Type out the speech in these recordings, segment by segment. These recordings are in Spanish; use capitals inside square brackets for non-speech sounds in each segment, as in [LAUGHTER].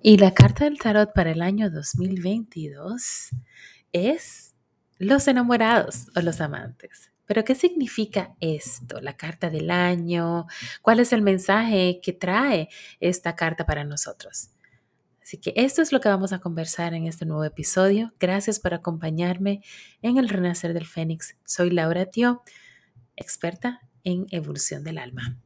Y la carta del tarot para el año 2022 es los enamorados o los amantes. Pero ¿qué significa esto? La carta del año. ¿Cuál es el mensaje que trae esta carta para nosotros? Así que esto es lo que vamos a conversar en este nuevo episodio. Gracias por acompañarme en el Renacer del Fénix. Soy Laura Tio, experta en evolución del alma.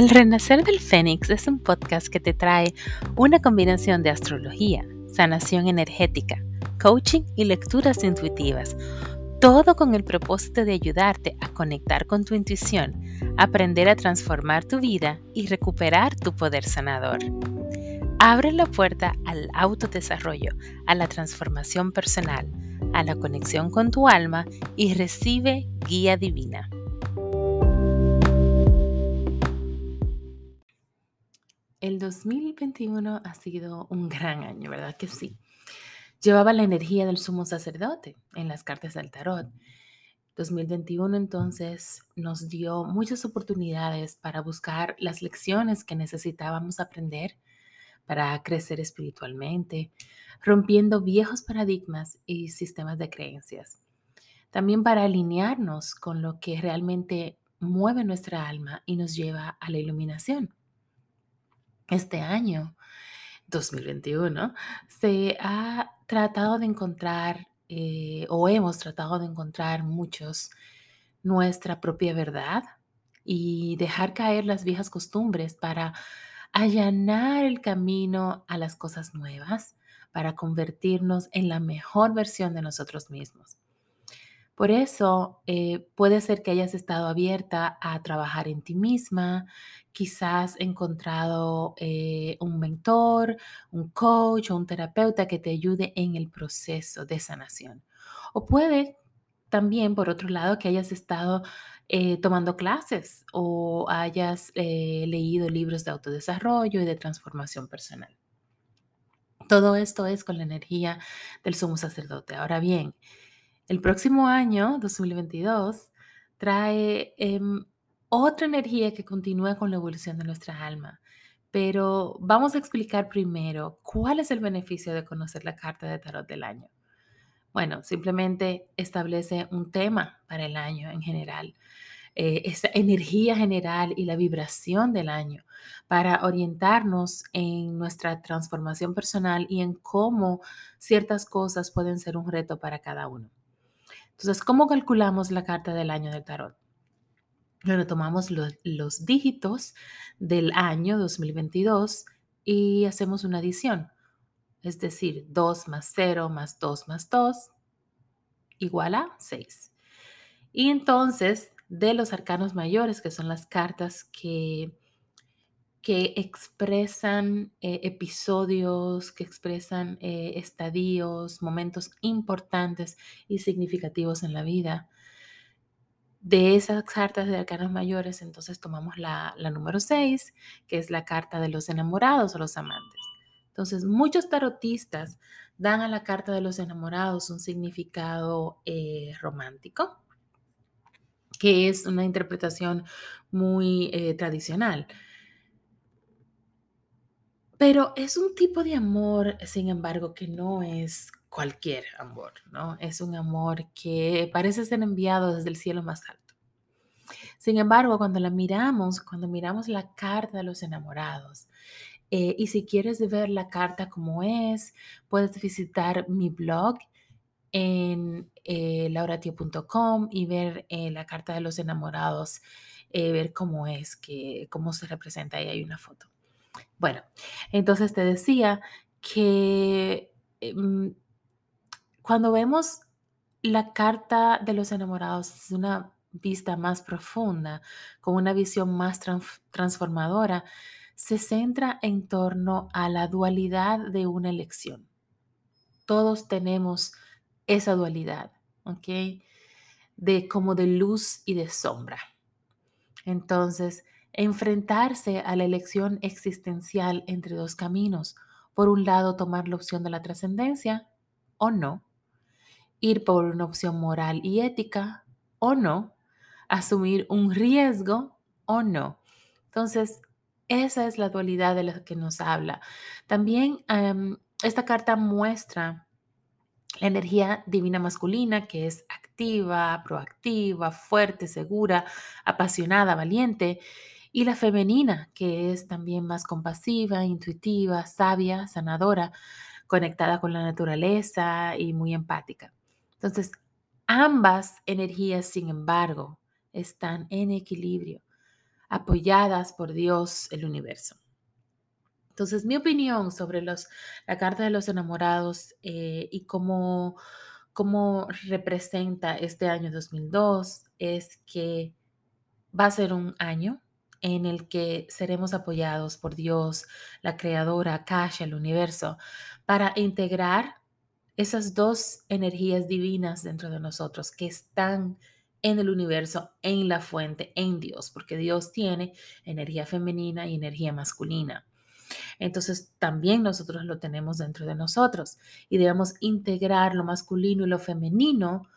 El Renacer del Fénix es un podcast que te trae una combinación de astrología, sanación energética, coaching y lecturas intuitivas, todo con el propósito de ayudarte a conectar con tu intuición, aprender a transformar tu vida y recuperar tu poder sanador. Abre la puerta al autodesarrollo, a la transformación personal, a la conexión con tu alma y recibe guía divina. El 2021 ha sido un gran año, ¿verdad que sí? Llevaba la energía del sumo sacerdote en las cartas del tarot. 2021 entonces nos dio muchas oportunidades para buscar las lecciones que necesitábamos aprender para crecer espiritualmente, rompiendo viejos paradigmas y sistemas de creencias. También para alinearnos con lo que realmente mueve nuestra alma y nos lleva a la iluminación este año, 2021, se ha tratado de encontrar, eh, o hemos tratado de encontrar muchos, nuestra propia verdad y dejar caer las viejas costumbres para allanar el camino a las cosas nuevas, para convertirnos en la mejor versión de nosotros mismos. Por eso eh, puede ser que hayas estado abierta a trabajar en ti misma, quizás encontrado eh, un mentor, un coach o un terapeuta que te ayude en el proceso de sanación. O puede también, por otro lado, que hayas estado eh, tomando clases o hayas leído libros de autodesarrollo y de transformación personal. Todo esto es con la energía del sumo sacerdote. Ahora bien, el próximo año, 2022, trae em, otra energía que continúa con la evolución de nuestra alma. Pero vamos a explicar primero cuál es el beneficio de conocer la carta de tarot del año. Bueno, simplemente establece un tema para el año en general, eh, esa energía general y la vibración del año para orientarnos en nuestra transformación personal y en cómo ciertas cosas pueden ser un reto para cada uno. Entonces, ¿cómo calculamos la carta del año del tarot? Bueno, tomamos los, dígitos del año 2022 y hacemos una adición. Es decir, 2 más 0 más 2 más 2 igual a 6. Y entonces, de los arcanos mayores, que son las cartas que que expresan eh, episodios, que expresan eh, estadios, momentos importantes y significativos en la vida. De esas cartas de arcanos mayores, entonces tomamos la, número 6, que es la carta de los enamorados o los amantes. Entonces, muchos tarotistas dan a la carta de los enamorados un significado eh, romántico, que es una interpretación muy tradicional. Pero es un tipo de amor, sin embargo, que no es cualquier amor, ¿no? Es un amor que parece ser enviado desde el cielo más alto. Sin embargo, cuando la miramos, cuando miramos la carta de los enamorados, eh, y si quieres ver la carta como es, puedes visitar mi blog en eh, lauratio.com y ver eh, la carta de los enamorados, eh, ver cómo es, que, cómo se representa. Ahí hay una foto. Bueno, entonces te decía que em, cuando vemos la carta de los enamorados es una vista más profunda, con una visión más transformadora, se centra en torno a la dualidad de una elección. Todos tenemos esa dualidad, ¿ok? De como de luz y de sombra. Entonces, enfrentarse a la elección existencial entre dos caminos. Por un lado, tomar la opción de la trascendencia o no. ir por una opción moral y ética o no, asumir un riesgo o no. Entonces, esa es la dualidad de la que nos habla. También em, esta carta muestra la energía divina masculina, que es activa, proactiva, fuerte, segura, apasionada, valiente, y la femenina, que es también más compasiva, intuitiva, sabia, sanadora, conectada con la naturaleza y muy empática. Entonces, ambas energías, sin embargo, están en equilibrio, apoyadas por Dios, el universo. Entonces, mi opinión sobre la carta de los enamorados eh, y cómo, cómo representa este año 2002 es que va a ser un año en el que seremos apoyados por Dios, la creadora, Kasha, el universo, para integrar esas dos energías divinas dentro de nosotros que están en el universo, en la fuente, en Dios, porque Dios tiene energía femenina y energía masculina. Entonces también nosotros lo tenemos dentro de nosotros y debemos integrar lo masculino y lo femenino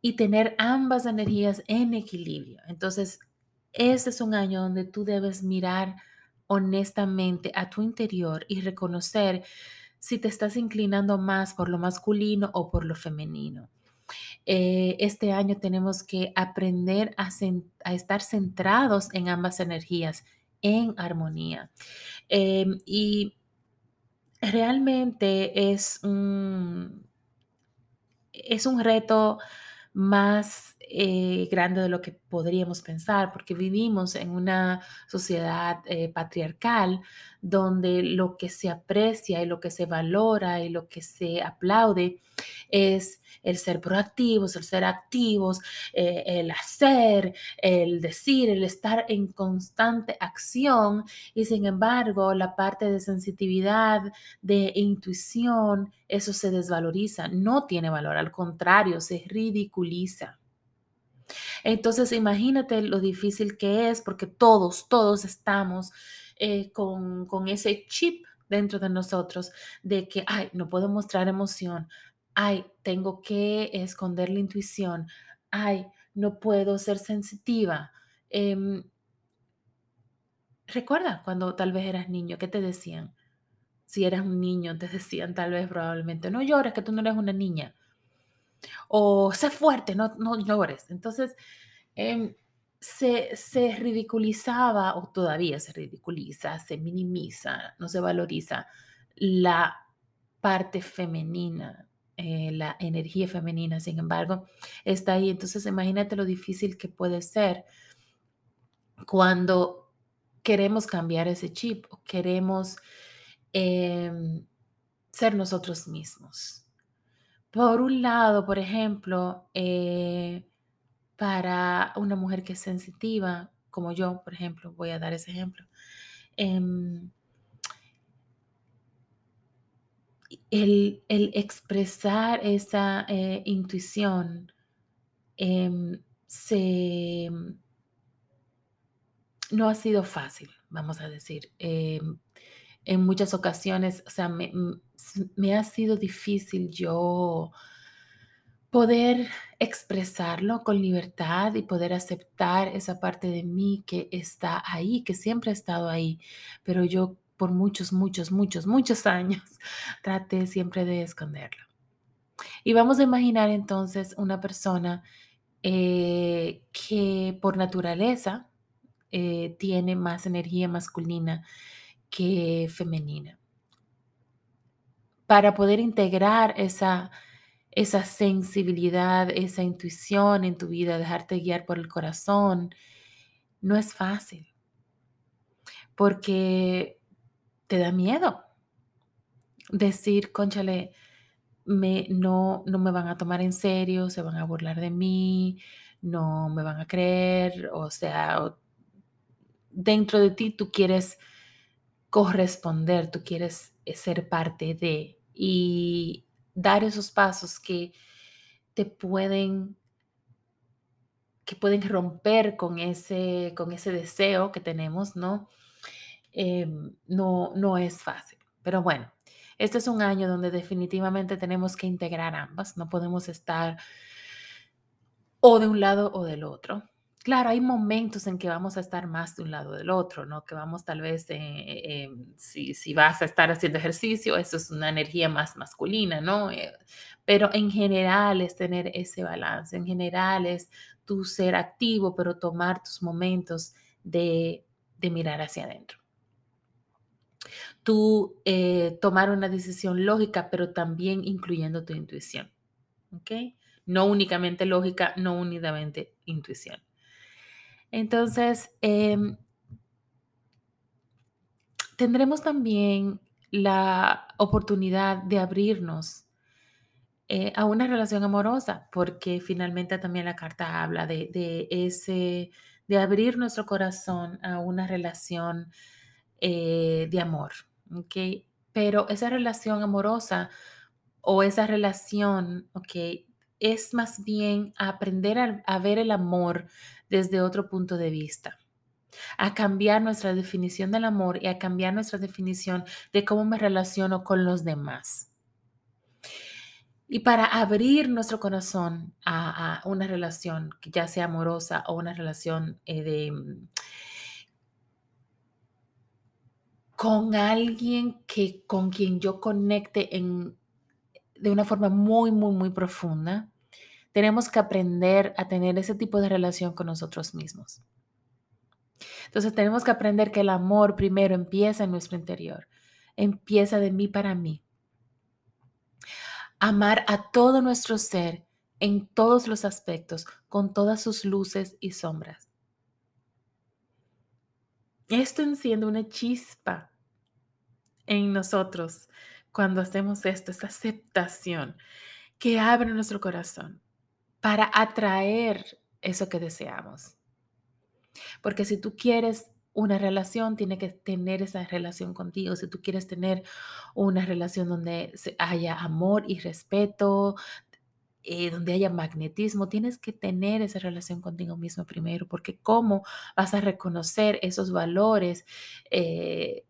y tener ambas energías en equilibrio. Entonces, ese es un año donde tú debes mirar honestamente a tu interior y reconocer si te estás inclinando más por lo masculino o por lo femenino. Eh, este año tenemos que aprender a, estar centrados en ambas energías, en armonía. Em, y realmente es un, es un reto más eh, grande de lo que podríamos pensar, porque vivimos en una sociedad eh, patriarcal donde lo que se aprecia y lo que se valora y lo que se aplaude es el ser proactivos, el ser activos, eh, el hacer, el decir, el estar en constante acción y sin embargo la parte de sensitividad, de intuición, eso se desvaloriza, no tiene valor, al contrario, se ridiculiza. Entonces, imagínate lo difícil que es porque todos, todos estamos eh, con, con ese chip dentro de nosotros de que, ay, no puedo mostrar emoción, ay, tengo que esconder la intuición, ay, no puedo ser sensitiva. Em, recuerda cuando tal vez eras niño, ¿qué te decían? Si eras un niño, te decían tal vez probablemente, no llores, que tú no eres una niña o sé fuerte, no, no llores. Entonces, em, se, se ridiculizaba, o todavía se ridiculiza, se minimiza, no se valoriza la parte femenina, eh, la energía femenina, sin embargo, está ahí. Entonces, imagínate lo difícil que puede ser cuando queremos cambiar ese chip o queremos em, ser nosotros mismos. Por un lado, por ejemplo, eh, para una mujer que es sensitiva, como yo, por ejemplo, voy a dar ese ejemplo, em, el, expresar esa eh, intuición em, se, no ha sido fácil, vamos a decir. Em, en muchas ocasiones, o sea, me, me ha sido difícil yo poder expresarlo con libertad y poder aceptar esa parte de mí que está ahí, que siempre ha estado ahí, pero yo por muchos, muchos, muchos, muchos [LAUGHS] años traté siempre de esconderlo. Y vamos a imaginar entonces una persona eh, que por naturaleza eh, tiene más energía masculina que femenina para poder integrar esa, esa sensibilidad, esa intuición en tu vida, dejarte guiar por el corazón, no es fácil. Porque te da miedo decir, conchale, me, no, no me van a tomar en serio, se van a burlar de mí, no me van a creer, o sea, dentro de ti tú quieres corresponder, tú quieres ser parte de, y dar esos pasos que te pueden que pueden romper con ese, con ese deseo que tenemos, ¿no? Em, no, no es fácil. Pero bueno, Este es un año donde definitivamente tenemos que integrar ambas, no podemos estar o de un lado o del otro. Claro, hay momentos en que vamos a estar más de un lado del otro, ¿no? Que vamos tal vez, eh, si, si, vas a estar haciendo ejercicio, eso es una energía más masculina, ¿no? Eh, pero en general es tener ese balance, en general es tu ser activo, pero tomar tus momentos de, de mirar hacia adentro. Tú eh, tomar una decisión lógica, pero también incluyendo tu intuición, ¿ok? No únicamente lógica, no únicamente intuición. Entonces, em, tendremos también la oportunidad de abrirnos eh, a una relación amorosa, porque finalmente también la carta habla de, ese, de abrir nuestro corazón a una relación eh, de amor, ¿ok? Pero esa relación amorosa o esa relación, ¿ok? Es más bien aprender a, ver el amor desde otro punto de vista a cambiar nuestra definición del amor y a cambiar nuestra definición de cómo me relaciono con los demás. Y para abrir nuestro corazón a, una relación, ya sea amorosa o una relación eh, de, mm, con alguien que, con quien yo conecte en, de una forma muy, muy, muy profunda, tenemos que aprender a tener ese tipo de relación con nosotros mismos. Entonces tenemos que aprender que el amor primero empieza en nuestro interior, empieza de mí para mí. Amar a todo nuestro ser en todos los aspectos, con todas sus luces y sombras. Esto enciende una chispa en nosotros cuando hacemos esto, esta aceptación que abre nuestro corazón para atraer eso que deseamos. Porque si tú quieres una relación, tiene que tener esa relación contigo. Si tú quieres tener una relación donde haya amor y respeto, eh, donde haya magnetismo, tienes que tener esa relación contigo mismo primero, porque ¿cómo vas a reconocer esos valores eh,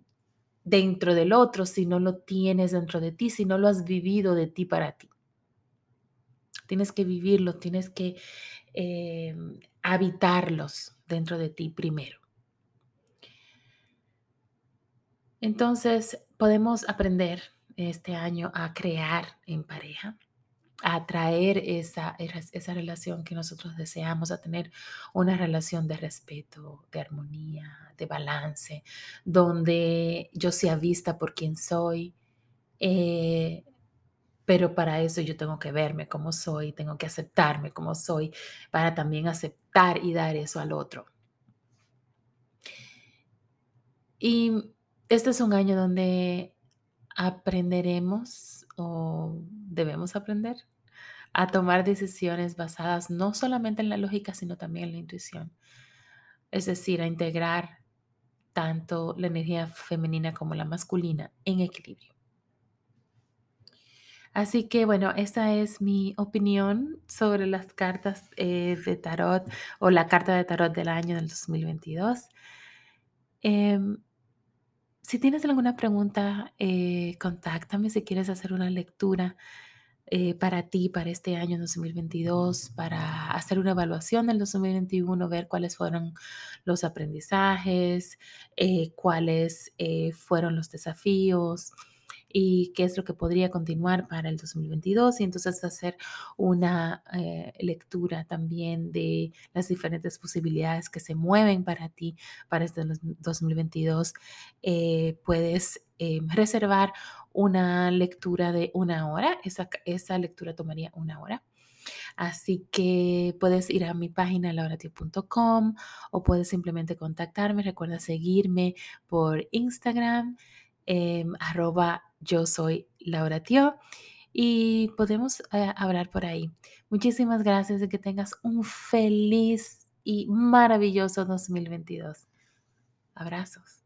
dentro del otro si no lo tienes dentro de ti, si no lo has vivido de ti para ti. Tienes que vivirlo, tienes que eh, habitarlos dentro de ti primero. Entonces, podemos aprender este año a crear en pareja, a atraer esa, esa relación que nosotros deseamos, a tener una relación de respeto, de armonía, de balance, donde yo sea vista por quien soy, eh, pero para eso yo tengo que verme como soy, tengo que aceptarme como soy, para también aceptar y dar eso al otro. Y este es un año donde aprenderemos o debemos aprender a tomar decisiones basadas no solamente en la lógica, sino también en la intuición. Es decir, a integrar tanto la energía femenina como la masculina en equilibrio. Así que bueno, esta es mi opinión sobre las cartas eh, de tarot o la carta de tarot del año del 2022. Si tienes alguna pregunta, eh, contáctame si quieres hacer una lectura eh, para ti, para este año 2022, para hacer una evaluación del 2021, ver cuáles fueron los aprendizajes, eh, cuáles fueron los desafíos y qué es lo que podría continuar para el 2022 y entonces hacer una eh, lectura también de las diferentes posibilidades que se mueven para ti para este 2022. Eh, puedes eh, reservar una lectura de una hora, esa, esa lectura tomaría una hora. Así que puedes ir a mi página lauratio.com o puedes simplemente contactarme. Recuerda seguirme por Instagram, em, arroba yo soy Laura Tio y podemos eh, hablar por ahí. Muchísimas gracias y que tengas un feliz y maravilloso 2022. Abrazos.